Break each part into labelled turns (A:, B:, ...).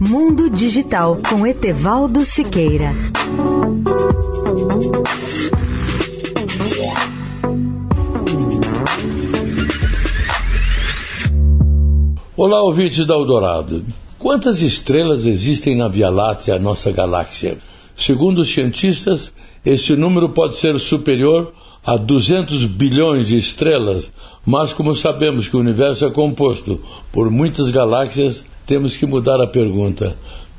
A: Mundo Digital com Etevaldo Siqueira.
B: Olá, ouvintes da Eldorado. Quantas estrelas existem na Via Láctea, nossa galáxia? Segundo os cientistas, esse número pode ser superior a 200 bilhões de estrelas, mas como sabemos que o universo é composto por muitas galáxias, temos que mudar a pergunta: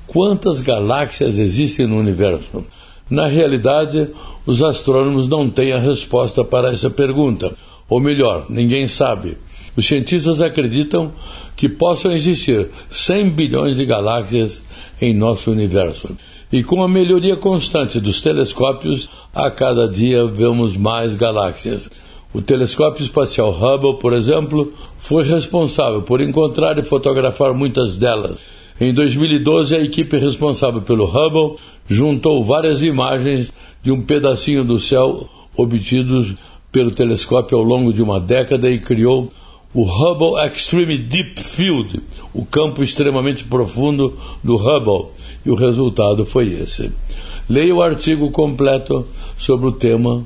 B: quantas galáxias existem no universo? Na realidade, os astrônomos não têm a resposta para essa pergunta, ou melhor, ninguém sabe. Os cientistas acreditam que possam existir 100 bilhões de galáxias em nosso universo. E com a melhoria constante dos telescópios, a cada dia vemos mais galáxias. O telescópio espacial Hubble, por exemplo, foi responsável por encontrar e fotografar muitas delas. Em 2012, a equipe responsável pelo Hubble juntou várias imagens de um pedacinho do céu obtidos pelo telescópio ao longo de uma década e criou o Hubble Extreme Deep Field, o campo extremamente profundo do Hubble, e o resultado foi esse. Leia o artigo completo sobre o tema